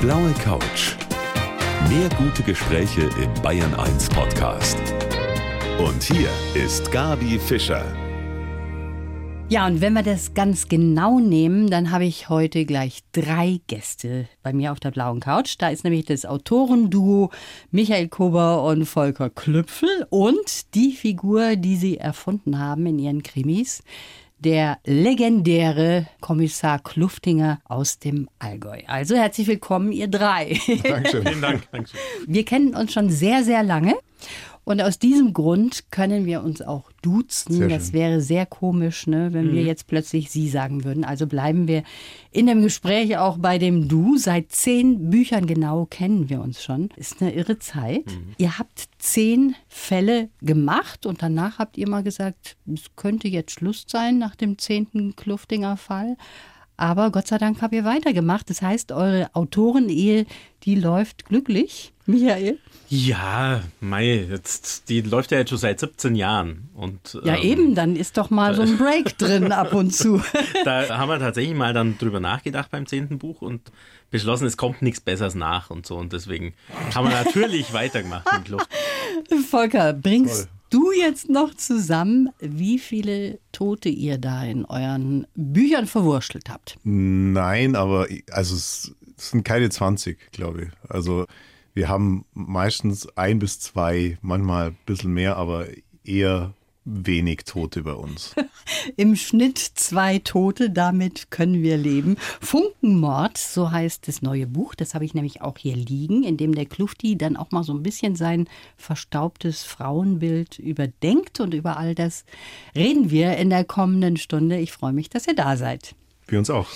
blaue Couch. Mehr gute Gespräche im Bayern 1 Podcast. Und hier ist Gabi Fischer. Ja, und wenn wir das ganz genau nehmen, dann habe ich heute gleich drei Gäste bei mir auf der blauen Couch. Da ist nämlich das Autorenduo Michael Kober und Volker Klüpfel und die Figur, die sie erfunden haben in ihren Krimis, der legendäre Kommissar Kluftinger aus dem Allgäu. Also herzlich willkommen, ihr drei. Dankeschön. Vielen Dank. Dankeschön. Wir kennen uns schon sehr, sehr lange. Und aus diesem Grund können wir uns auch duzen. Sehr das schön. wäre sehr komisch, ne, wenn Mhm. wir jetzt plötzlich Sie sagen würden. Also bleiben wir in dem Gespräch auch bei dem Du. Seit zehn Büchern genau kennen wir uns schon. Ist eine irre Zeit. Mhm. Ihr habt zehn Fälle gemacht und danach habt ihr mal gesagt, es könnte jetzt Schluss sein nach dem zehnten Kluftinger Fall. Aber Gott sei Dank habt ihr weitergemacht. Das heißt, eure Autorenehe, die läuft glücklich. Michael? Ja, Mai, jetzt, die läuft ja jetzt schon seit 17 Jahren. Und, Ja, ähm, eben, dann ist doch mal so ein Break drin ab und zu. Da haben wir tatsächlich mal dann drüber nachgedacht beim zehnten Buch und beschlossen, es kommt nichts Besseres nach und so. Und deswegen haben wir natürlich weitergemacht mit Kluft. Volker, bringst du jetzt noch zusammen, wie viele Tote ihr da in euren Büchern verwurschtelt habt? Nein, aber also es sind keine 20, glaube ich. Also wir haben meistens ein bis zwei, manchmal ein bisschen mehr, aber eher wenig Tote bei uns. Im Schnitt zwei Tote, damit können wir leben. Funkenmord, so heißt das neue Buch, das habe ich nämlich auch hier liegen, in dem der Klufti dann auch mal so ein bisschen sein verstaubtes Frauenbild überdenkt und über all das reden wir in der kommenden Stunde. Ich freue mich, dass ihr da seid. Wir uns auch.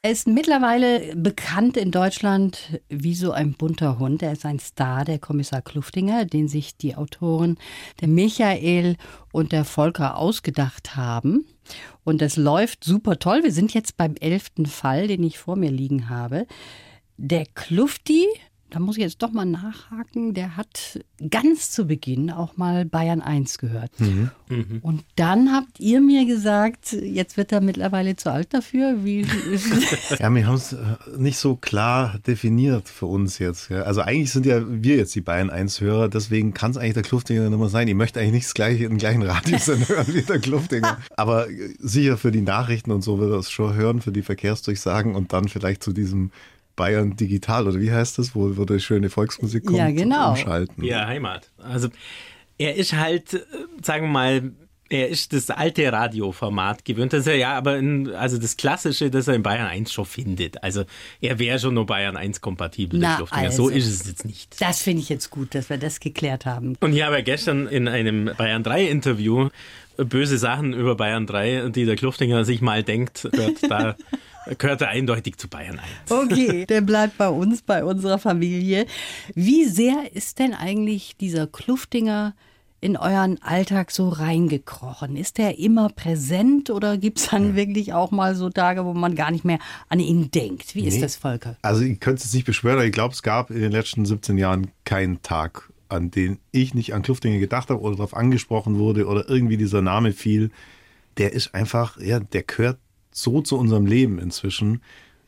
Er ist mittlerweile bekannt in Deutschland wie so ein bunter Hund. Er ist ein Star, der Kommissar Kluftinger, den sich die Autoren der Michael und der Volker ausgedacht haben. Und das läuft super toll. Wir sind jetzt beim elften Fall, den ich vor mir liegen habe. Der Klufti, da muss ich jetzt doch mal nachhaken, der hat ganz zu Beginn auch mal Bayern 1 gehört. Und dann habt ihr mir gesagt, jetzt wird er mittlerweile zu alt dafür. Wie, Ja, wir haben es äh, nicht so klar definiert für uns jetzt. Also eigentlich sind ja wir jetzt die Bayern 1-Hörer, deswegen kann es eigentlich der Kluftinger nicht mehr sein. Ich möchte eigentlich nicht gleiche, den gleichen Radiosender hören wie der Kluftinger. Aber äh, sicher für die Nachrichten und so wird er es schon hören, für die Verkehrsdurchsagen und dann vielleicht zu diesem Bayern Digital oder wie heißt das, wo, wo die schöne Volksmusik kommt, Ja, genau. umschalten. Ja, Heimat. Also er ist halt, äh, sagen wir mal, er ist das alte Radioformat gewöhnt, das er ja aber in, also das Klassische, das er in Bayern 1 schon findet. Also er wäre schon nur Bayern 1 kompatibel, der Na, Kluftinger. So also. ist es jetzt nicht. Das finde ich jetzt gut, dass wir das geklärt haben. Und ich habe gestern in einem Bayern 3 Interview böse Sachen über Bayern 3, die der Kluftinger sich mal denkt, gehört, da gehört er eindeutig zu Bayern 1. Okay, der bleibt bei uns, bei unserer Familie. Wie sehr ist denn eigentlich dieser Kluftinger in euren Alltag so reingekrochen? Ist der immer präsent oder gibt es dann wirklich auch mal so Tage, wo man gar nicht mehr an ihn denkt? Wie ist Nee. das, Volker? Also ich könnte es nicht beschwören, aber ich glaube, es gab in den letzten 17 Jahren keinen Tag, an den ich nicht an Kluftinger gedacht habe oder darauf angesprochen wurde oder irgendwie dieser Name fiel. Der ist einfach, ja, der gehört so zu unserem Leben inzwischen.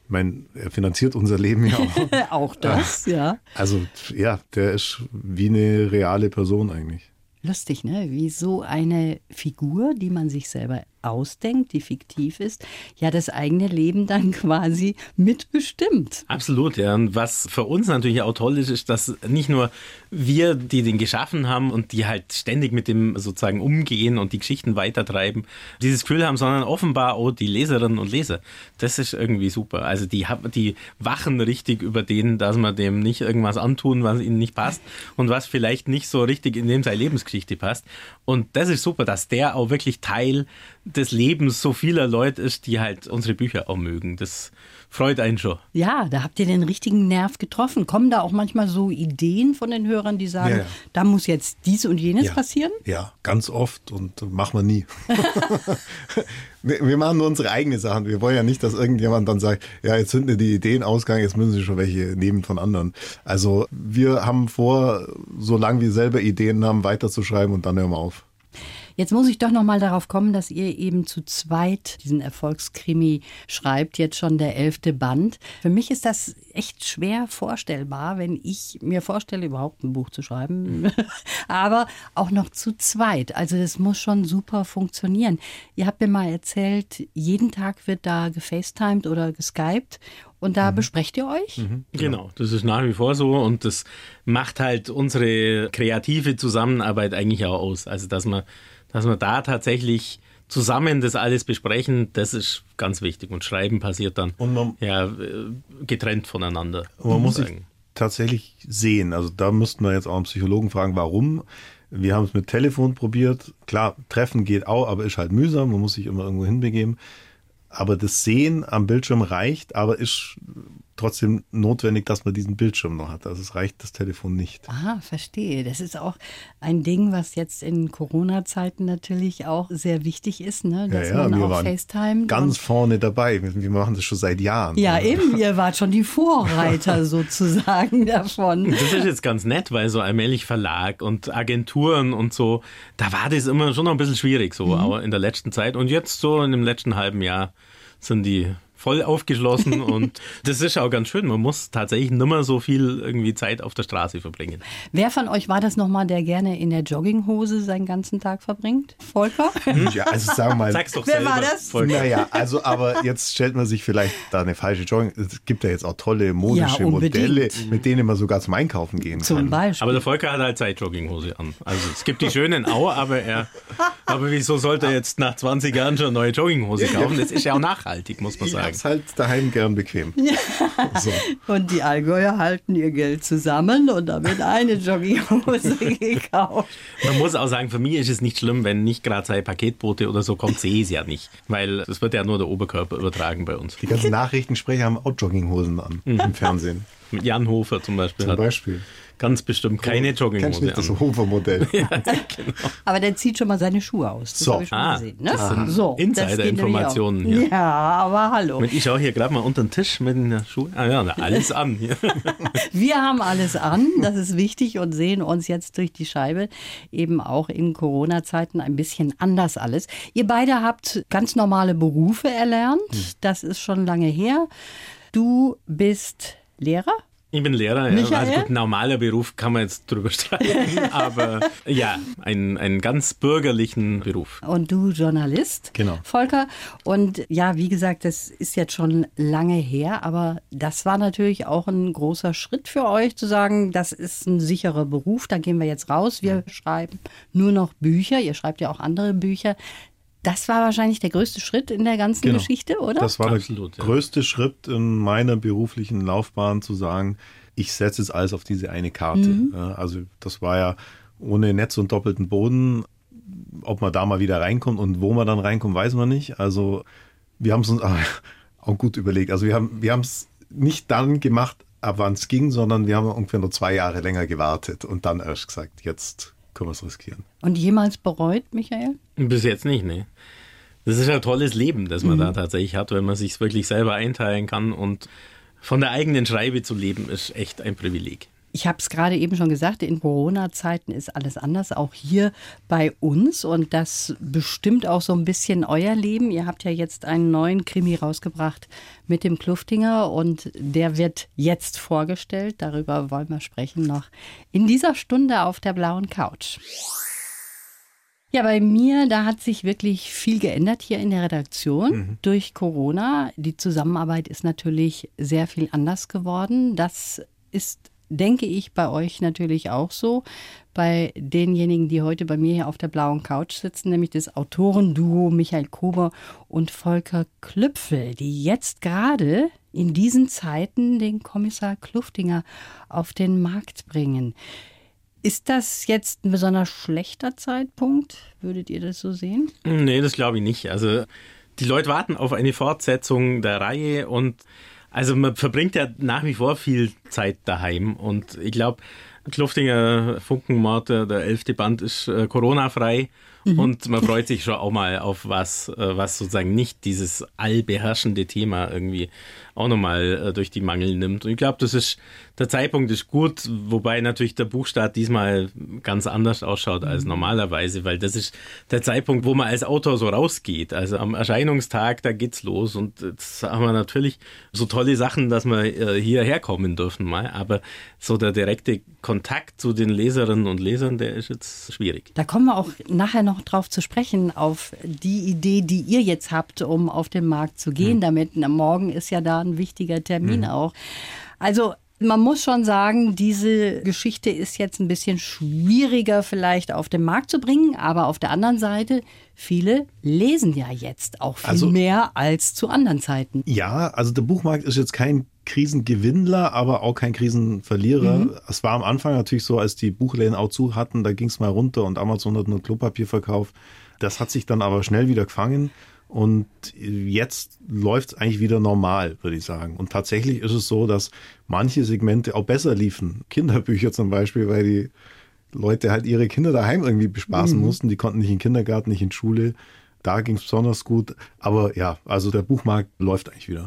Ich meine, er finanziert unser Leben ja auch. auch das, ja. Also ja, der ist wie eine reale Person eigentlich. Lustig, ne? Wie so eine Figur, die man sich selber ausdenkt, die fiktiv ist, ja das eigene Leben dann quasi mitbestimmt. Absolut, ja. Und was für uns natürlich auch toll ist, ist, dass nicht nur wir, die den geschaffen haben und die halt ständig mit dem sozusagen umgehen und die Geschichten weitertreiben, dieses Gefühl haben, sondern offenbar auch die Leserinnen und Leser. Das ist irgendwie super. Also die, die wachen richtig über den, dass man dem nicht irgendwas antun, was ihnen nicht passt und was vielleicht nicht so richtig in dem seine Lebensgeschichte passt. Und das ist super, dass der auch wirklich Teil des Lebens so vieler Leute ist, die halt unsere Bücher auch mögen. Das freut einen schon. Ja, da habt ihr den richtigen Nerv getroffen. Kommen da auch manchmal so Ideen von den Hörern, die sagen, Ja, ja. da muss jetzt dies und jenes Ja. passieren? Ja, ganz oft und machen wir nie. wir wir machen nur unsere eigenen Sachen. Wir wollen ja nicht, dass irgendjemand dann sagt, ja, jetzt sind mir die Ideen ausgegangen, jetzt müssen sie schon welche nehmen von anderen. Also wir haben vor, solange wir selber Ideen haben, weiterzuschreiben und dann hören wir auf. Jetzt muss ich doch noch mal darauf kommen, dass ihr eben zu zweit diesen Erfolgskrimi schreibt, jetzt schon der elfte Band. Für mich ist das echt schwer vorstellbar, wenn ich mir vorstelle, überhaupt ein Buch zu schreiben, aber auch noch zu zweit. Also das muss schon super funktionieren. Ihr habt mir mal erzählt, jeden Tag wird da gefacetimed oder geskypt und da mhm. besprecht ihr euch? Mhm. Genau, das ist nach wie vor so und das macht halt unsere kreative Zusammenarbeit eigentlich auch aus. Also, dass wir, dass wir da tatsächlich zusammen das alles besprechen, das ist ganz wichtig. Und Schreiben passiert dann man, ja, äh, getrennt voneinander. Man muss sich tatsächlich sehen. Also da müssten wir jetzt auch einen Psychologen fragen, warum. Wir haben es mit Telefon probiert. Klar, Treffen geht auch, aber ist halt mühsam. Man muss sich immer irgendwo hinbegeben. Aber das Sehen am Bildschirm reicht, aber ist trotzdem notwendig, dass man diesen Bildschirm noch hat. Also es reicht das Telefon nicht. Ah, verstehe. Das ist auch ein Ding, was jetzt in Corona-Zeiten natürlich auch sehr wichtig ist, ne? dass ja, ja, man auch FaceTime. Ganz vorne dabei. Wir machen das schon seit Jahren. Ja, also. eben. Ihr wart schon die Vorreiter sozusagen davon. Das ist jetzt ganz nett, weil so allmählich Verlag und Agenturen und so, da war das immer schon noch ein bisschen schwierig so, mhm. aber in der letzten Zeit und jetzt so in dem letzten halben Jahr sind die voll aufgeschlossen und das ist auch ganz schön. Man muss tatsächlich nicht mehr so viel irgendwie Zeit auf der Straße verbringen. Wer von euch war das nochmal, der gerne in der Jogginghose seinen ganzen Tag verbringt? Volker? Hm? Ja, also sagen wir mal. Sag's doch Wer selber, war das? Volker. Naja, also aber jetzt stellt man sich vielleicht da eine falsche Jogging. Es gibt ja jetzt auch tolle modische ja, Modelle, mit denen man sogar zum Einkaufen gehen zum kann. Zum Beispiel. Aber der Volker hat halt Zeit Jogginghose an. Also es gibt die schönen auch, aber er. Aber wieso sollte er jetzt nach 20 Jahren schon eine neue Jogginghose kaufen? Das ist ja auch nachhaltig, muss man sagen. Ich hab's halt daheim gern bequem. Ja. So. Und die Allgäuer halten ihr Geld zusammen und da wird eine Jogginghose gekauft. Man muss auch sagen, für mich ist es nicht schlimm, wenn nicht gerade sei Paketboote oder so kommt, sehe ich es ja nicht. Weil es wird ja nur der Oberkörper übertragen bei uns. Die ganzen Nachrichtensprecher haben auch Jogginghosen an mhm. im Fernsehen. Mit Jan Hofer zum Beispiel. Zum Beispiel. Ganz bestimmt keine Jogginghose. Kennst das Hofer-Modell. ja, genau. Aber der zieht schon mal seine Schuhe aus. Das so. habe ich schon ah, gesehen. Ne? Das sind so, Insider-Informationen hier. Ja, aber hallo. Ich schaue hier gerade mal unter den Tisch mit den Schuhen. Ah ja, alles an. Wir haben alles an, das ist wichtig und sehen uns jetzt durch die Scheibe eben auch in Corona-Zeiten ein bisschen anders alles. Ihr beide habt ganz normale Berufe erlernt. Hm. Das ist schon lange her. Du bist Lehrer? Ich bin Lehrer, ja. also gut, normaler Beruf kann man jetzt drüber streiten, aber ja, ein, einen ganz bürgerlichen Beruf. Und du Journalist, genau. Volker. Und ja, wie gesagt, das ist jetzt schon lange her, aber das war natürlich auch ein großer Schritt für euch, zu sagen, das ist ein sicherer Beruf, da gehen wir jetzt raus. Wir schreiben nur noch Bücher, ihr schreibt ja auch andere Bücher. Das war wahrscheinlich der größte Schritt in der ganzen genau. Geschichte, oder? Das war Absolut, der ja. größte Schritt in meiner beruflichen Laufbahn, zu sagen, ich setze jetzt alles auf diese eine Karte. Mhm. Also das war ja ohne Netz und doppelten Boden. Ob man da mal wieder reinkommt und wo man dann reinkommt, weiß man nicht. Also wir haben es uns auch gut überlegt. Also wir haben wir es nicht dann gemacht, ab wann es ging, sondern wir haben ungefähr nur zwei Jahre länger gewartet und dann erst gesagt, jetzt können wir es riskieren. Und jemals bereut, Michael? Bis jetzt nicht, ne. Das ist ein tolles Leben, das man mhm. da tatsächlich hat, wenn man sich wirklich selber einteilen kann und von der eigenen Schreibe zu leben, ist echt ein Privileg. Ich habe es gerade eben schon gesagt, in Corona-Zeiten ist alles anders, auch hier bei uns. Und das bestimmt auch so ein bisschen euer Leben. Ihr habt ja jetzt einen neuen Krimi rausgebracht mit dem Kluftinger und der wird jetzt vorgestellt. Darüber wollen wir sprechen noch in dieser Stunde auf der blauen Couch. Ja, bei mir, da hat sich wirklich viel geändert hier in der Redaktion mhm. durch Corona. Die Zusammenarbeit ist natürlich sehr viel anders geworden. Das ist, denke ich, bei euch natürlich auch so. Bei denjenigen, die heute bei mir hier auf der blauen Couch sitzen, nämlich das Autorenduo Michael Kober und Volker Klüpfel, die jetzt gerade in diesen Zeiten den Kommissar Kluftinger auf den Markt bringen. Ist das jetzt ein besonders schlechter Zeitpunkt? Würdet ihr das so sehen? Nee, das glaube ich nicht. Also die Leute warten auf eine Fortsetzung der Reihe und also man verbringt ja nach wie vor viel Zeit daheim und ich glaube, Kluftinger Funkenmord, der elfte Band ist äh, Corona-frei Mhm. Und man freut sich schon auch mal auf was, äh, was sozusagen nicht dieses allbeherrschende Thema irgendwie auch nochmal äh, durch die Mangel nimmt. Und ich glaube, das ist, der Zeitpunkt ist gut, wobei natürlich der Buchstart diesmal ganz anders ausschaut als mhm. normalerweise, weil das ist der Zeitpunkt, wo man als Autor so rausgeht. Also am Erscheinungstag, da geht's los und jetzt haben wir natürlich so tolle Sachen, dass wir äh, hierher kommen dürfen mal, aber so der direkte Kontakt zu den Leserinnen und Lesern, der ist jetzt schwierig. Da kommen wir auch nachher noch drauf zu sprechen, auf die Idee, die ihr jetzt habt, um auf den Markt zu gehen mhm. damit. Na, morgen ist ja da ein wichtiger Termin mhm. auch. Also man muss schon sagen, diese Geschichte ist jetzt ein bisschen schwieriger vielleicht auf den Markt zu bringen, aber auf der anderen Seite, viele lesen ja jetzt auch viel also, mehr als zu anderen Zeiten. Ja, also der Buchmarkt ist jetzt kein Krisengewinnler, aber auch kein Krisenverlierer. Mhm. Es war am Anfang natürlich so, als die Buchläden auch zu hatten, da ging es mal runter und Amazon hat nur Klopapier verkauft. Das hat sich dann aber schnell wieder gefangen. Und jetzt läuft es eigentlich wieder normal, würde ich sagen. Und tatsächlich ist es so, dass manche Segmente auch besser liefen. Kinderbücher zum Beispiel, weil die Leute halt ihre Kinder daheim irgendwie bespaßen mhm. mussten. Die konnten nicht in den Kindergarten, nicht in Schule. Da ging es besonders gut. Aber ja, also der Buchmarkt läuft eigentlich wieder.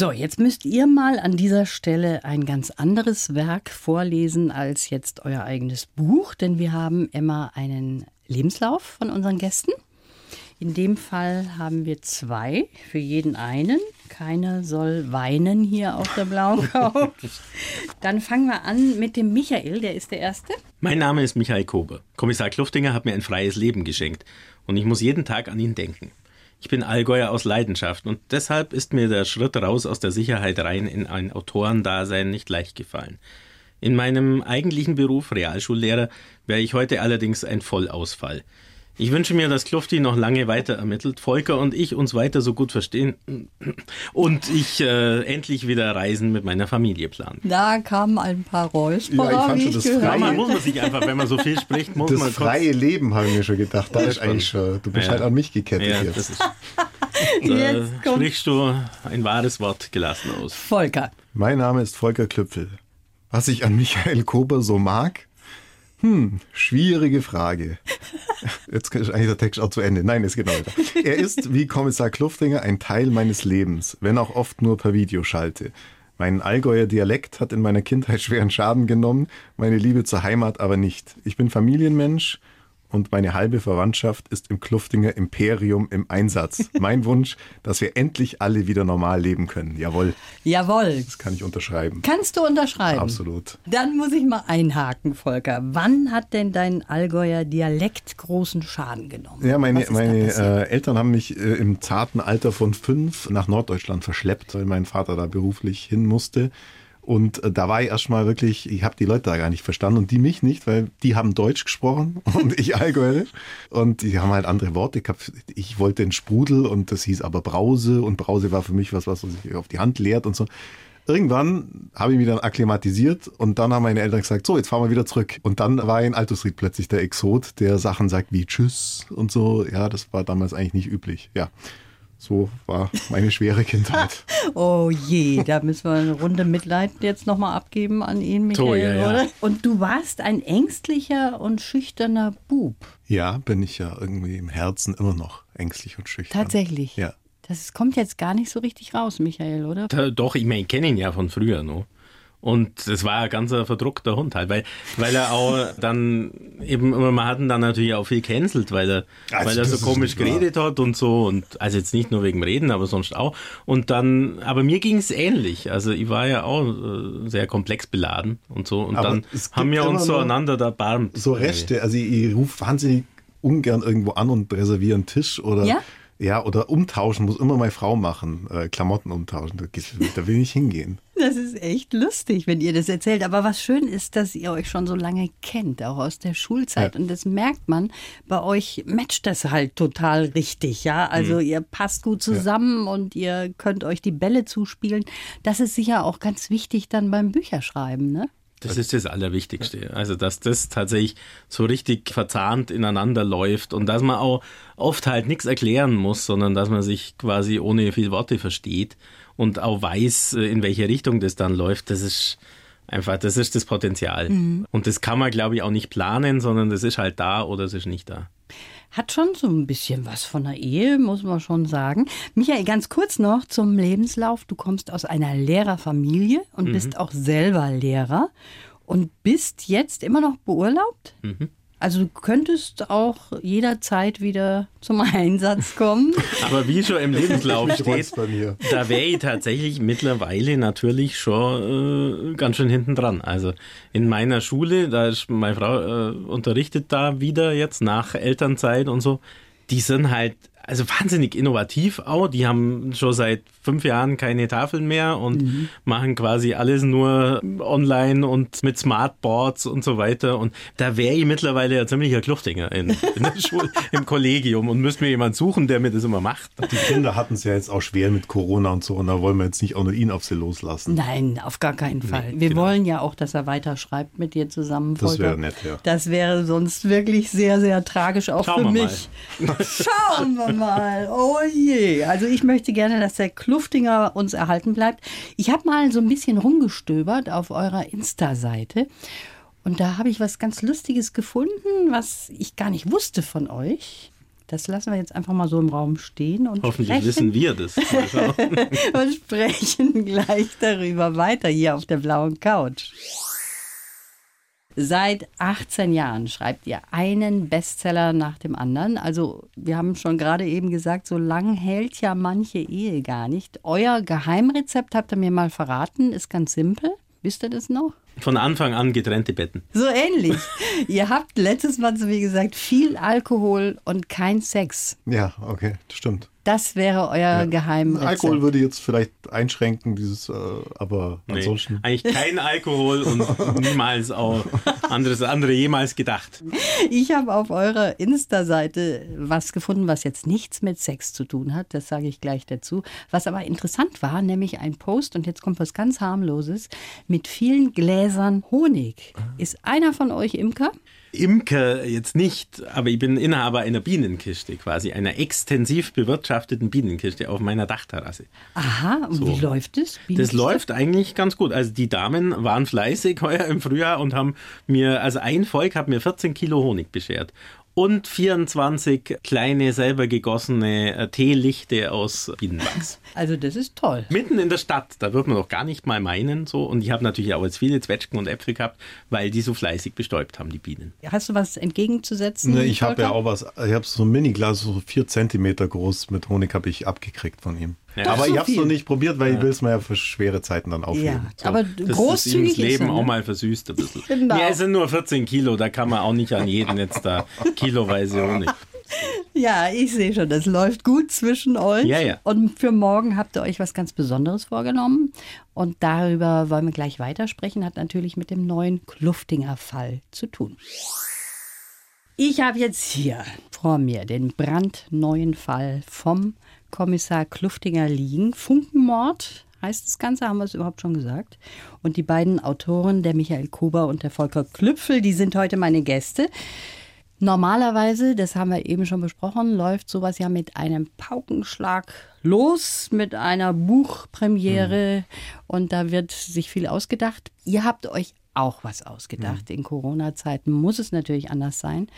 So, jetzt müsst ihr mal an dieser Stelle ein ganz anderes Werk vorlesen als jetzt euer eigenes Buch, denn wir haben immer einen Lebenslauf von unseren Gästen. In dem Fall haben wir zwei, für jeden einen. Keiner soll weinen hier auf der blauen Couch. Dann fangen wir an mit dem Michael, der ist der Erste. Mein Name ist Michael Kobe. Kommissar Kluftinger hat mir ein freies Leben geschenkt und ich muss jeden Tag an ihn denken. Ich bin Allgäuer aus Leidenschaft und deshalb ist mir der Schritt raus aus der Sicherheit rein in ein Autorendasein nicht leicht gefallen. In meinem eigentlichen Beruf Realschullehrer wäre ich heute allerdings ein Vollausfall. Ich wünsche mir, dass Klufti noch lange weiter ermittelt, Volker und ich uns weiter so gut verstehen und ich äh, endlich wieder Reisen mit meiner Familie planen. Da kamen ein paar Räusperer, ja, ich fand schon, das freie, muss man sich einfach, wenn man so viel spricht, muss das man Das freie Leben, habe ich mir schon gedacht. Da ist eigentlich schon, du bist ja. halt an mich gekettet ja, jetzt. Das ist, da sprichst du ein wahres Wort gelassen aus. Volker. Mein Name ist Volker Klüpfel. Was ich an Michael Kober so mag, hm, schwierige Frage. Jetzt ist eigentlich der Text auch zu Ende. Nein, es geht noch weiter. Er ist, wie Kommissar Kluftinger, ein Teil meines Lebens, wenn auch oft nur per Videoschalte. Mein Allgäuer Dialekt hat in meiner Kindheit schweren Schaden genommen, meine Liebe zur Heimat aber nicht. Ich bin Familienmensch, und meine halbe Verwandtschaft ist im Kluftinger Imperium im Einsatz. Mein Wunsch, dass wir endlich alle wieder normal leben können. Jawohl. Jawohl. Das kann ich unterschreiben. Kannst du unterschreiben? Absolut. Dann muss ich mal einhaken, Volker. Wann hat denn dein Allgäuer Dialekt großen Schaden genommen? Ja, meine, meine äh, Eltern haben mich äh, im zarten Alter von fünf nach Norddeutschland verschleppt, weil mein Vater da beruflich hin musste. Und äh, da war ich erstmal wirklich, ich habe die Leute da gar nicht verstanden und die mich nicht, weil die haben Deutsch gesprochen und ich Allgäuerisch. Und die haben halt andere Worte. Ich, hab, ich wollte einen Sprudel und das hieß aber Brause und Brause war für mich was, was sich auf die Hand leert und so. Irgendwann habe ich mich dann akklimatisiert und dann haben meine Eltern gesagt, so, jetzt fahren wir wieder zurück. Und dann war in Altusried plötzlich der Exot, der Sachen sagt wie Tschüss und so. Ja, das war damals eigentlich nicht üblich. Ja. So war meine schwere Kindheit. oh je, da müssen wir eine Runde Mitleid jetzt nochmal abgeben an ihn, Michael, so, ja, ja. oder? Und du warst ein ängstlicher und schüchterner Bub. Ja, bin ich ja irgendwie im Herzen immer noch ängstlich und schüchtern. Tatsächlich? Ja. Das kommt jetzt gar nicht so richtig raus, Michael, oder? Doch, ich meine, ich kenne ihn ja von früher noch. Und es war ein ganz verdruckter Hund halt, weil, weil er auch dann eben, man hat ihn dann natürlich auch viel cancelt, weil er, also weil er so komisch geredet hat und so und, also jetzt nicht nur wegen Reden, aber sonst auch. Und dann, aber mir ging es ähnlich. Also ich war ja auch äh, sehr komplex beladen und so und aber dann haben wir uns so einander da barmt. So Rechte, also ich, ich rufe wahnsinnig ungern irgendwo an und reserviere einen Tisch oder ja? Ja, oder umtauschen muss immer meine Frau machen. Äh, Klamotten umtauschen, da, da will ich hingehen. Das ist echt lustig, wenn ihr das erzählt. Aber was schön ist, dass ihr euch schon so lange kennt, auch aus der Schulzeit. Ja. Und das merkt man, bei euch matcht das halt total richtig, ja. Also mhm. ihr passt gut zusammen ja. und ihr könnt euch die Bälle zuspielen. Das ist sicher auch ganz wichtig dann beim Bücherschreiben, ne? Das ist das Allerwichtigste. Also, dass das tatsächlich so richtig verzahnt ineinander läuft und dass man auch oft halt nichts erklären muss, sondern dass man sich quasi ohne viel Worte versteht und auch weiß, äh, in welche Richtung das dann läuft. Das ist einfach, das ist das Potenzial. Mhm. Und das kann man, glaube ich, auch nicht planen, sondern das ist halt da oder es ist nicht da. Hat schon so ein bisschen was von einer Ehe, muss man schon sagen. Michael, ganz kurz noch zum Lebenslauf. Du kommst aus einer Lehrerfamilie und mhm. bist auch selber Lehrer und bist jetzt immer noch beurlaubt? Mhm. Also du könntest auch jederzeit wieder zum Einsatz kommen. Aber wie schon im Lebenslauf steht, da wäre ich tatsächlich mittlerweile natürlich schon äh, ganz schön hinten dran. Also in meiner Schule, da ist meine Frau äh, unterrichtet da wieder jetzt nach Elternzeit und so, die sind halt also wahnsinnig innovativ auch. Die haben schon seit fünf Jahren keine Tafeln mehr und mhm. machen quasi alles nur online und mit Smartboards und so weiter. Und da wäre ich mittlerweile ja ziemlicher Kluftinger in, in der Schule, im Kollegium und müsste mir jemand suchen, der mir das immer macht. Die Kinder hatten es ja jetzt auch schwer mit Corona und so und da wollen wir jetzt nicht auch nur ihn auf sie loslassen. Nein, auf gar keinen Fall. Nee, wir genau. wollen ja auch, dass er weiter schreibt mit dir zusammen. Das wäre nett, ja. Das wäre sonst wirklich sehr, sehr tragisch auch Schauen für mich. Schauen wir mal. Oh je. Also ich möchte gerne, dass der Kluftinger uns erhalten bleibt. Ich habe mal so ein bisschen rumgestöbert auf eurer Insta-Seite. Und da habe ich was ganz Lustiges gefunden, was ich gar nicht wusste von euch. Das lassen wir jetzt einfach mal so im Raum stehen und hoffentlich sprechen. wissen wir das. und sprechen gleich darüber weiter hier auf der blauen Couch. Seit 18 Jahren schreibt ihr einen Bestseller nach dem anderen. Also wir haben schon gerade eben gesagt, so lang hält ja manche Ehe gar nicht. Euer Geheimrezept habt ihr mir mal verraten, ist ganz simpel. Wisst ihr das noch? Von Anfang an getrennte Betten. So ähnlich. ihr habt letztes Mal zu mir gesagt, viel Alkohol und kein Sex. Ja, okay, das stimmt. Das wäre euer ja. Geheimrezept. Alkohol würde jetzt vielleicht einschränken, dieses, äh, aber nee, ansonsten. Eigentlich kein Alkohol und niemals auch anderes andere jemals gedacht. Ich habe auf eurer Insta-Seite was gefunden, was jetzt nichts mit Sex zu tun hat. Das sage ich gleich dazu. Was aber interessant war, nämlich ein Post, und jetzt kommt was ganz harmloses, mit vielen Gläsern Honig. Ist einer von euch Imker? Imker jetzt nicht, aber ich bin Inhaber einer Bienenkiste, quasi einer extensiv bewirtschafteten Bienenkiste auf meiner Dachterrasse. Aha, und so. wie läuft es? Das läuft eigentlich ganz gut. Also die Damen waren fleißig heuer im Frühjahr und haben mir, also ein Volk hat mir 14 Kilo Honig beschert und 24 kleine selber gegossene äh, Teelichte aus Bienenwachs. Also das ist toll. Mitten in der Stadt, da wird man doch gar nicht mal meinen so. Und ich habe natürlich auch jetzt viele Zwetschgen und Äpfel gehabt, weil die so fleißig bestäubt haben, die Bienen. Hast du was entgegenzusetzen? Ne, ich habe ja auch was, ich habe so ein Miniglas, so vier Zentimeter groß mit Honig habe ich abgekriegt von ihm. Ja. Aber so ich habe es noch nicht probiert, weil ja. ich will es mir ja für schwere Zeiten dann aufheben. Ja, so. aber das großzügig ist das Leben auch mal versüßt ein bisschen. Genau. Ja, es sind nur 14 Kilo, da kann man auch nicht an jeden jetzt da kiloweise Honig. Ja, ich sehe schon, das läuft gut zwischen euch. Ja, ja. Und für morgen habt ihr euch was ganz Besonderes vorgenommen. Und darüber wollen wir gleich weitersprechen. Hat natürlich mit dem neuen Kluftinger Fall zu tun. Ich habe jetzt hier vor mir den brandneuen Fall vom Kommissar Kluftinger liegen. Funkenmord heißt das Ganze, haben wir es überhaupt schon gesagt. Und die beiden Autoren, der Michael Kuber und der Volker Klüpfel, die sind heute meine Gäste. Normalerweise, das haben wir eben schon besprochen, läuft sowas ja mit einem Paukenschlag los, mit einer Buchpremiere mhm. und da wird sich viel ausgedacht. Ihr habt euch auch was ausgedacht. Mhm. In Corona-Zeiten muss es natürlich anders sein.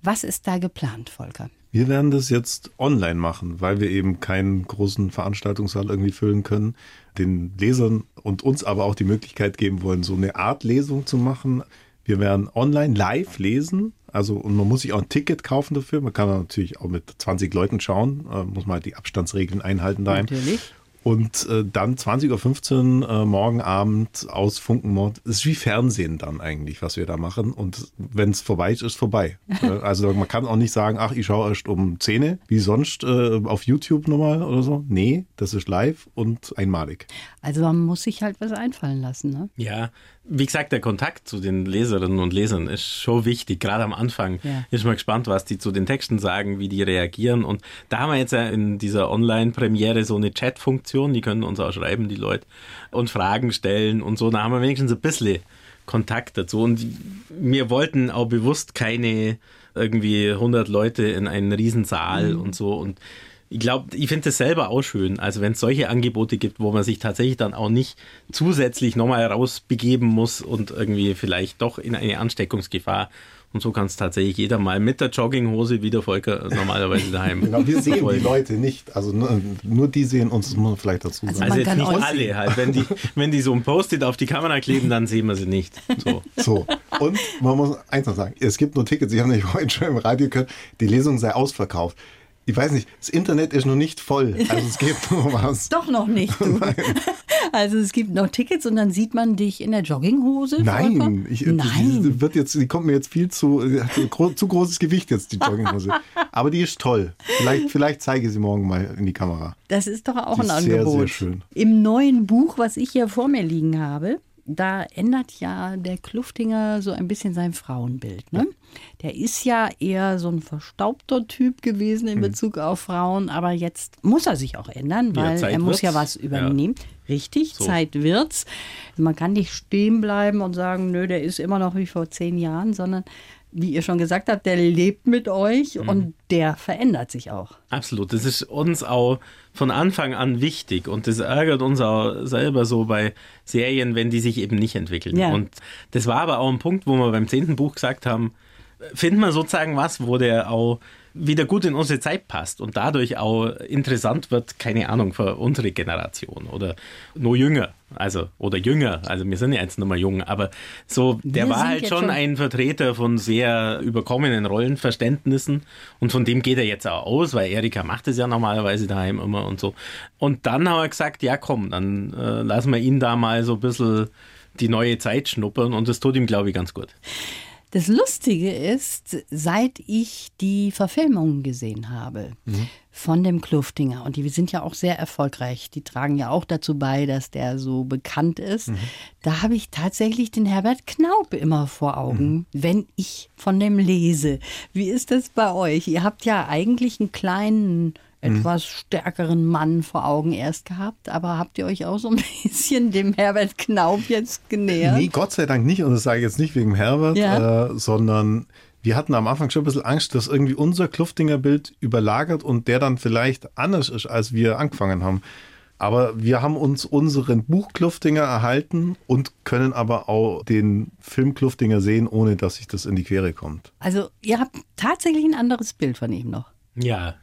Was ist da geplant, Volker? Wir werden das jetzt online machen, weil wir eben keinen großen Veranstaltungssaal irgendwie füllen können, den Lesern und uns aber auch die Möglichkeit geben wollen, so eine Art Lesung zu machen. Wir werden online live lesen, also und man muss sich auch ein Ticket kaufen dafür. Man kann natürlich auch mit 20 Leuten schauen, äh, muss man halt die Abstandsregeln einhalten daheim. Natürlich. Und äh, dann 20.15 Uhr äh, morgen Abend aus Funkenmord. Es ist wie Fernsehen dann eigentlich, was wir da machen. Und wenn es vorbei ist, ist vorbei. also man kann auch nicht sagen, ach, ich schaue erst um 10 wie sonst äh, auf YouTube nochmal oder so. Nee, das ist live und einmalig. Also man muss sich halt was einfallen lassen, ne? Ja, wie gesagt, der Kontakt zu den Leserinnen und Lesern ist schon wichtig. Gerade am Anfang ja. ist mal gespannt, was die zu den Texten sagen, wie die reagieren. Und da haben wir jetzt ja in dieser Online-Premiere so eine Chat-Funktion, die können uns auch schreiben, die Leute, und Fragen stellen und so. Da haben wir wenigstens ein bisschen Kontakt dazu. Und wir wollten auch bewusst keine irgendwie 100 Leute in einen Riesensaal mhm. und so. Und ich glaube, ich finde es selber auch schön. Also wenn es solche Angebote gibt, wo man sich tatsächlich dann auch nicht zusätzlich nochmal rausbegeben muss und irgendwie vielleicht doch in eine Ansteckungsgefahr Und so kann es tatsächlich jeder mal mit der Jogginghose, wie der Volker normalerweise daheim. Genau, wir sehen die. Leute nicht. Also nur, nur die sehen uns, das muss man vielleicht dazu Also sagen. Also Man jetzt nicht alle halt. Wenn die, wenn die so ein Post-it auf die Kamera kleben, dann sehen wir sie nicht. So. So, und man muss eins noch sagen, es gibt nur Tickets, Sie haben nämlich heute schon im Radio gehört, die Lesung sei ausverkauft. Ich weiß nicht, das Internet ist noch nicht voll, also es geht nur was. Doch noch nicht. Also es gibt noch Tickets und dann sieht man dich in der Jogginghose. Nein, ich, Nein. Die, wird jetzt, die kommt mir jetzt viel zu, zu großes Gewicht jetzt, die Jogginghose. Aber die ist toll. Vielleicht, vielleicht zeige ich sie morgen mal in die Kamera. Das ist doch auch Die ein ist sehr, Angebot. sehr schön. Im neuen Buch, was ich hier vor mir liegen habe, da ändert ja der Kluftinger so ein bisschen sein Frauenbild. Ne? Der ist ja eher so ein verstaubter Typ gewesen Mhm. in Bezug auf Frauen, aber jetzt muss er sich auch ändern, Ja, weil Zeit er muss ja wird's. was übernehmen. Richtig, So. Zeit wird's. Man kann nicht stehen bleiben und sagen, nö, der ist immer noch wie vor zehn Jahren, sondern wie ihr schon gesagt habt, der lebt mit euch Mhm. und der verändert sich auch. Absolut. Das ist uns auch von Anfang an wichtig und das ärgert uns auch selber so bei Serien, wenn die sich eben nicht entwickeln. Ja. Und das war aber auch ein Punkt, wo wir beim zehnten Buch gesagt haben, finden wir sozusagen was, wo der auch wieder gut in unsere Zeit passt und dadurch auch interessant wird, keine Ahnung, für unsere Generation oder nur jünger, also oder jünger, also wir sind ja jetzt nicht mehr jung, aber so, der Wir war halt schon schon- ein Vertreter von sehr überkommenen Rollenverständnissen und von dem geht er jetzt auch aus, weil Erika macht es ja normalerweise daheim immer und so. Und dann haben wir gesagt, ja komm, dann äh, lassen wir ihn da mal so ein bisschen die neue Zeit schnuppern und das tut ihm, glaube ich, ganz gut. Das Lustige ist, seit ich die Verfilmungen gesehen habe von dem Kluftinger, und die sind ja auch sehr erfolgreich, die tragen ja auch dazu bei, dass der so bekannt ist, da habe ich tatsächlich den Herbert Knaub immer vor Augen, wenn ich von dem lese. Wie ist das bei euch? Ihr habt ja eigentlich einen kleinen etwas stärkeren Mann vor Augen erst gehabt, aber habt ihr euch auch so ein bisschen dem Herbert Knaub jetzt genähert? Nee, Gott sei Dank nicht. Und das sage ich jetzt nicht wegen Herbert, Ja. äh, sondern wir hatten am Anfang schon ein bisschen Angst, dass irgendwie unser Kluftinger Bild überlagert und der dann vielleicht anders ist, als wir angefangen haben. Aber wir haben uns unseren Buchkluftinger erhalten und können aber auch den Filmkluftinger sehen, ohne dass sich das in die Quere kommt. Also ihr habt tatsächlich ein anderes Bild von ihm noch. Ja,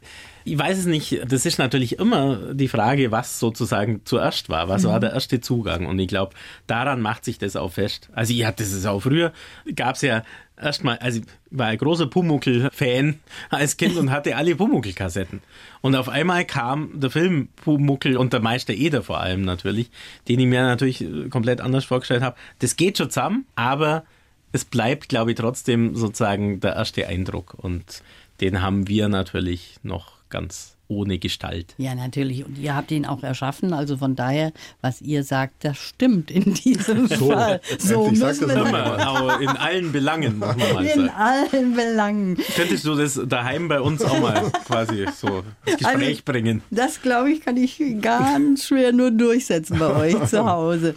ich weiß es nicht. Das ist natürlich immer die Frage, was sozusagen zuerst war. Was war der erste Zugang? Und ich glaube, daran macht sich das auch fest. Also ich hatte das auch früher, gab es ja erstmal, also ich war ein großer Pumuckl-Fan als Kind und hatte alle Pumuckl-Kassetten. Und auf einmal kam der Film Pumuckl und der Meister Eder vor allem natürlich, den ich mir natürlich äh, komplett anders vorgestellt habe. Das geht schon zusammen, aber es bleibt, glaube ich, trotzdem sozusagen der erste Eindruck. Und den haben wir natürlich noch ganz ohne Gestalt. Ja, natürlich. Und ihr habt ihn auch erschaffen. Also von daher, was ihr sagt, das stimmt in diesem Fall. So sagt müssen das. Immer, auch in allen Belangen, muss man mal In sagen. allen Belangen. Könntest du das daheim bei uns auch mal quasi so ins Gespräch Also- bringen? Das, glaube ich, kann ich ganz schwer nur durchsetzen bei euch zu Hause.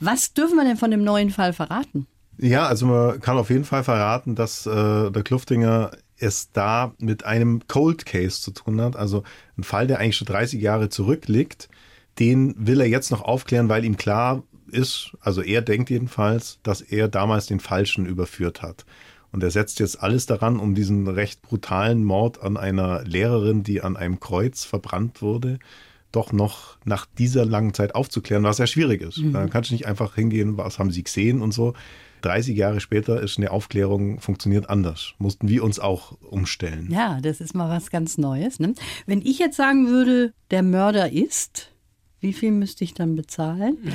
Was dürfen wir denn von dem neuen Fall verraten? Ja, also man kann auf jeden Fall verraten, dass äh, der Kluftinger es da mit einem Cold Case zu tun hat. Also ein Fall, der eigentlich schon 30 Jahre zurückliegt. Den will er jetzt noch aufklären, weil ihm klar ist, also er denkt jedenfalls, dass er damals den Falschen überführt hat. Und er setzt jetzt alles daran, um diesen recht brutalen Mord an einer Lehrerin, die an einem Kreuz verbrannt wurde, doch noch nach dieser langen Zeit aufzuklären, was ja schwierig ist. Da kannst du nicht einfach hingehen, was haben sie gesehen und so. 30 Jahre später ist eine Aufklärung funktioniert anders. Mussten wir uns auch umstellen. Ja, das ist mal was ganz Neues. Ne? Wenn ich jetzt sagen würde, der Mörder ist, wie viel müsste ich dann bezahlen?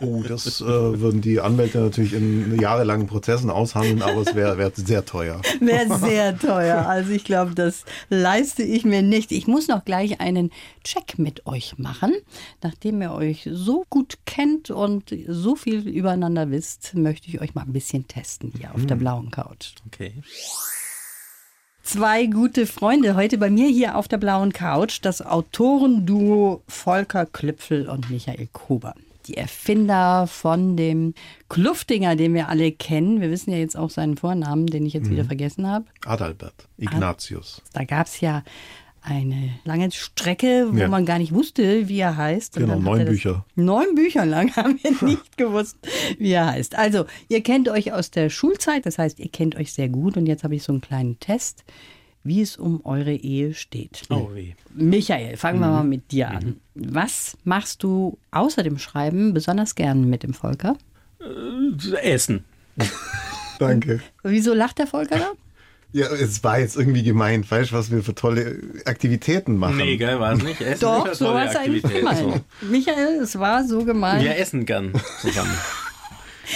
Oh, das äh, würden die Anwälte natürlich in jahrelangen Prozessen aushandeln, aber es wäre wär sehr teuer. Wäre sehr teuer. Also ich glaube, das leiste ich mir nicht. Ich muss noch gleich einen Check mit euch machen. Nachdem ihr euch so gut kennt und so viel übereinander wisst, möchte ich euch mal ein bisschen testen hier auf der blauen Couch. Okay. Zwei gute Freunde heute bei mir hier auf der blauen Couch, das Autorenduo Volker Klüpfel und Michael Kober. Die Erfinder von dem Kluftinger, den wir alle kennen. Wir wissen ja jetzt auch seinen Vornamen, den ich jetzt wieder vergessen habe. Adalbert, Ignatius. Da gab es ja eine lange Strecke, wo Ja. man gar nicht wusste, wie er heißt. Und Genau, neun er Bücher. Neun Bücher lang haben wir nicht gewusst, wie er heißt. Also, ihr kennt euch aus der Schulzeit, das heißt, ihr kennt euch sehr gut. Und jetzt habe ich so einen kleinen Test, wie es um eure Ehe steht. Oh weh. Michael, fangen wir mal mit dir an. Was machst du außer dem Schreiben besonders gern mit dem Volker? Essen. Danke. Wieso lacht der Volker da? Ja, es war jetzt irgendwie gemeint, weißt du, was wir für tolle Aktivitäten machen. Nee, gell, war es nicht? Essen ist Doch, so war es eigentlich gemeint. Michael, es war so gemeint. Wir essen gern zusammen.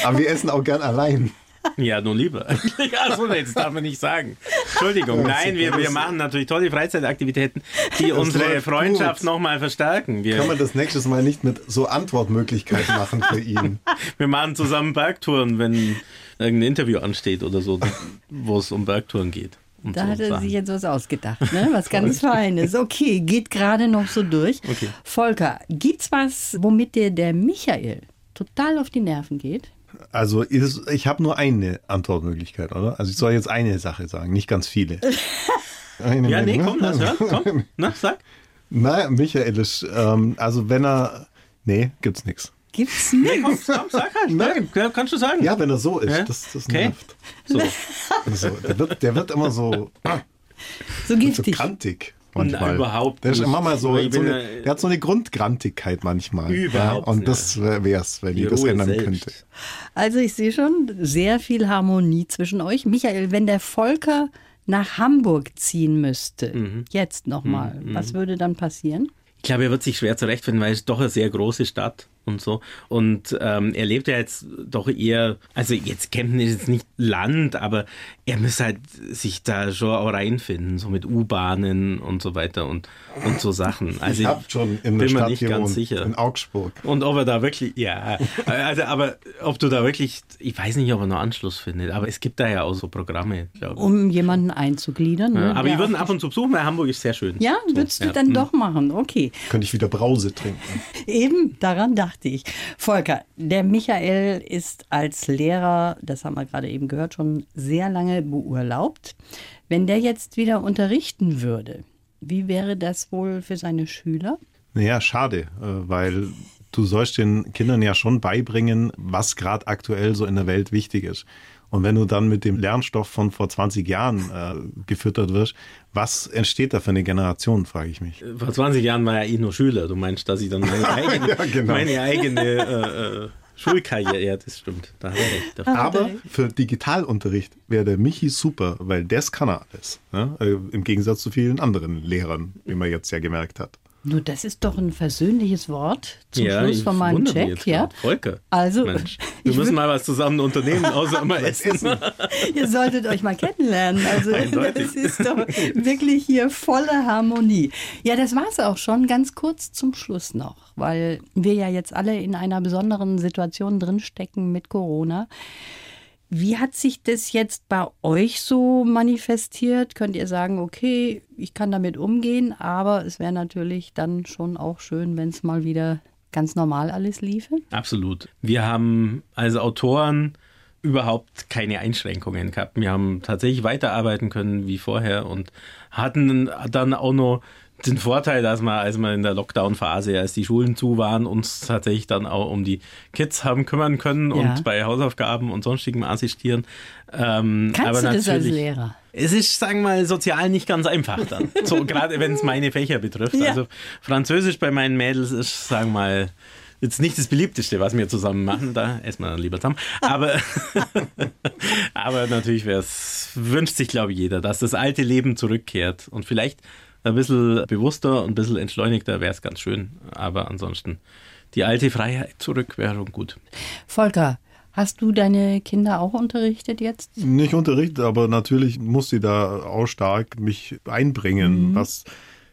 Aber wir essen auch gern allein. Ja, nur lieber. Achso, das darf man nicht sagen. Entschuldigung. Nein, wir, wir machen natürlich tolle Freizeitaktivitäten, die unsere läuft Freundschaft nochmal verstärken. Wir, Kann man das nächstes Mal nicht mit so Antwortmöglichkeiten machen für ihn? wir machen zusammen Bergtouren, wenn irgendein Interview ansteht oder so, wo es um Bergtouren geht. Und Da hat er Sachen. sich jetzt was ausgedacht, ne? Was ganz Feines. Okay, geht gerade noch so durch. Okay. Volker, gibt's was, womit dir der Michael total auf die Nerven geht? Also ist, ich habe nur eine Antwortmöglichkeit, oder? Also ich soll jetzt eine Sache sagen, nicht ganz viele. Eine Ja, nee, Menge. komm, lass hören. Komm, na, sag. Na, Michael ist, ähm, also wenn er, nee, gibt's nichts. Gibt's Nee, nicht. komm, komm, sag halt. Nein. Ja, Kannst du sagen. Ja, wenn er so ist, Ja? das, das Okay. nervt. So. Also, der, wird, der wird immer so, So so giftig. Kantig Na, manchmal. überhaupt Der ist nicht. immer mal so, Ich so eine, ja- der hat so eine Grundgrantigkeit manchmal. Überhaupt ja, und nicht. das wär's, wenn Die ich das Ruhe ändern selbst. könnte. Also ich sehe schon sehr viel Harmonie zwischen euch. Michael, wenn der Volker nach Hamburg ziehen müsste, Mhm. jetzt nochmal, was würde dann passieren? Ich glaube, er wird sich schwer zurechtfinden, weil es doch eine sehr große Stadt und so. Und ähm, er lebt ja jetzt doch eher, also jetzt Kempten ist jetzt nicht Land, aber er muss halt sich da schon auch reinfinden, so mit U-Bahnen und so weiter und, und so Sachen. Also ich habe schon in der bin mir Stadt nicht gewohnt, ganz sicher. in Augsburg. Und ob er da wirklich, ja, also aber ob du da wirklich, ich weiß nicht, ob er noch Anschluss findet, aber es gibt da ja auch so Programme, glaube ich. Um jemanden einzugliedern. ne? Ja, aber der ich würde ihn auf ab und zu besuchen, weil Hamburg ist sehr schön. Ja, So, würdest du ja. dann Hm. doch machen. Okay. Könnte ich wieder Brause trinken. Eben, daran dachte ich. Volker, der Michael ist als Lehrer, das haben wir gerade eben gehört, schon sehr lange beurlaubt. Wenn der jetzt wieder unterrichten würde, wie wäre das wohl für seine Schüler? Naja, schade, äh, weil du sollst den Kindern ja schon beibringen, was gerade aktuell so in der Welt wichtig ist. Und wenn du dann mit dem Lernstoff von vor 20 Jahren äh, gefüttert wirst, was entsteht da für eine Generation, frage ich mich. Vor 20 Jahren war er eh nur Schüler. Du meinst, dass ich dann meine eigene, Ja, genau. meine eigene äh, äh, Schulkarriere, ja, das stimmt. Da hat er recht. Da- Aber für Digitalunterricht wäre der Michi super, weil das kann er alles. Ne? Äh, Im Gegensatz zu vielen anderen Lehrern, wie man jetzt ja gemerkt hat. Nur das ist doch ein versöhnliches Wort zum ja, Schluss von meinem Check. Ja? grad. Volker. Also, Mensch, wir müssen mal was zusammen unternehmen, außer immer essen. Ihr solltet euch mal kennenlernen. Also Eindeutig. das ist doch wirklich hier volle Harmonie. Ja, das war's auch schon. Ganz kurz zum Schluss noch, weil wir ja jetzt alle in einer besonderen Situation drinstecken mit Corona. Wie hat sich das jetzt bei euch so manifestiert? Könnt ihr sagen, okay, ich kann damit umgehen, aber es wäre natürlich dann schon auch schön, wenn es mal wieder ganz normal alles liefe? Absolut. Wir haben als Autoren überhaupt keine Einschränkungen gehabt. Wir haben tatsächlich weiterarbeiten können wie vorher und hatten dann auch noch den Vorteil, dass wir, als wir in der Lockdown-Phase, als die Schulen zu waren, uns tatsächlich dann auch um die Kids haben kümmern können Ja. und bei Hausaufgaben und sonstigem assistieren. Ähm, Kannst aber du das als Lehrer? Es ist, sagen wir mal, sozial nicht ganz einfach dann. So, gerade wenn es meine Fächer betrifft. Ja. Also Französisch bei meinen Mädels ist, sagen wir mal, jetzt nicht das beliebteste, was wir zusammen machen. Da essen wir dann lieber zusammen. Aber, aber natürlich wünscht sich, glaube ich, jeder, dass das alte Leben zurückkehrt. Und vielleicht ein bisschen bewusster und ein bisschen entschleunigter wäre es ganz schön. Aber ansonsten die alte Freiheit zurück wäre schon gut. Volker, hast du deine Kinder auch unterrichtet jetzt? Nicht unterrichtet, aber natürlich muss sie da auch stark mich einbringen, was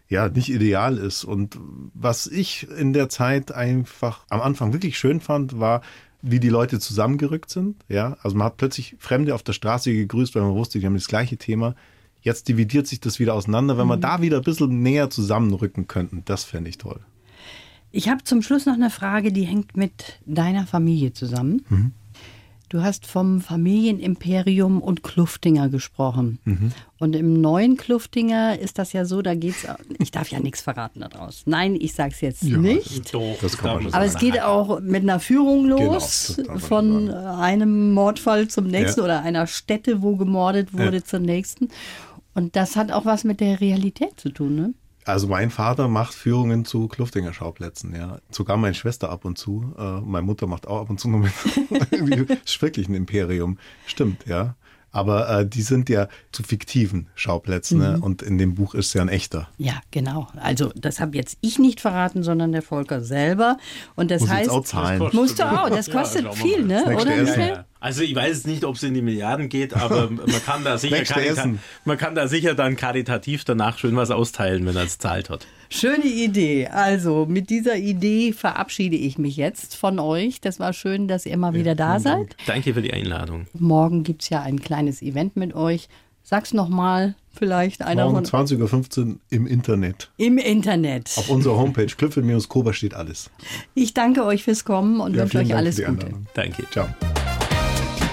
ja nicht ideal ist. Und was ich in der Zeit einfach am Anfang wirklich schön fand, war, wie die Leute zusammengerückt sind. Ja, also man hat plötzlich Fremde auf der Straße gegrüßt, weil man wusste, die haben das gleiche Thema. Jetzt dividiert sich das wieder auseinander. Wenn wir da wieder ein bisschen näher zusammenrücken könnten, das fände ich toll. Ich habe zum Schluss noch eine Frage, die hängt mit deiner Familie zusammen. Du hast vom Familienimperium und Kluftinger gesprochen. Mhm. Und im neuen Kluftinger ist das ja so, da geht's. Ich darf ja nichts verraten daraus. Nein, ich sag's jetzt Ja, nicht. Doch, Das kann man schon Aber es geht auch mit einer Führung los, Genau, von einem Mordfall zum nächsten Ja. oder einer Stätte, wo gemordet wurde, Ja. zum nächsten. Und das hat auch was mit der Realität zu tun, ne? Also mein Vater macht Führungen zu Kluftinger Schauplätzen, ja. Sogar meine Schwester ab und zu. Äh, meine Mutter macht auch ab und zu noch mit. Ist wirklich ein Imperium. Stimmt, ja. Aber äh, die sind ja zu fiktiven Schauplätzen. Mhm. Ne? Und in dem Buch ist ja ein echter. Ja, genau. Also das habe jetzt ich nicht verraten, sondern der Volker selber. Und das Muss jetzt heißt, auch zahlen. Das musst du auch. Das Ja, kostet wir viel, ne? Oder Essen. Michael? Ja. Also ich weiß jetzt nicht, ob es in die Milliarden geht, aber man kann da sicher karita man kann da sicher dann karitativ danach schön was austeilen, wenn er es zahlt hat. Schöne Idee. Also mit dieser Idee verabschiede ich mich jetzt von euch. Das war schön, dass ihr mal wieder da seid. Danke für die Einladung. Morgen gibt es ja ein kleines Event mit euch. Sag's nochmal, vielleicht einer Morgen von 20.15 Uhr im Internet. im Internet. Auf unserer Homepage klüppel-kober steht alles. Ich danke euch fürs Kommen und Ja, wünsche euch Dank alles Gute. Einladung. Danke. Ciao.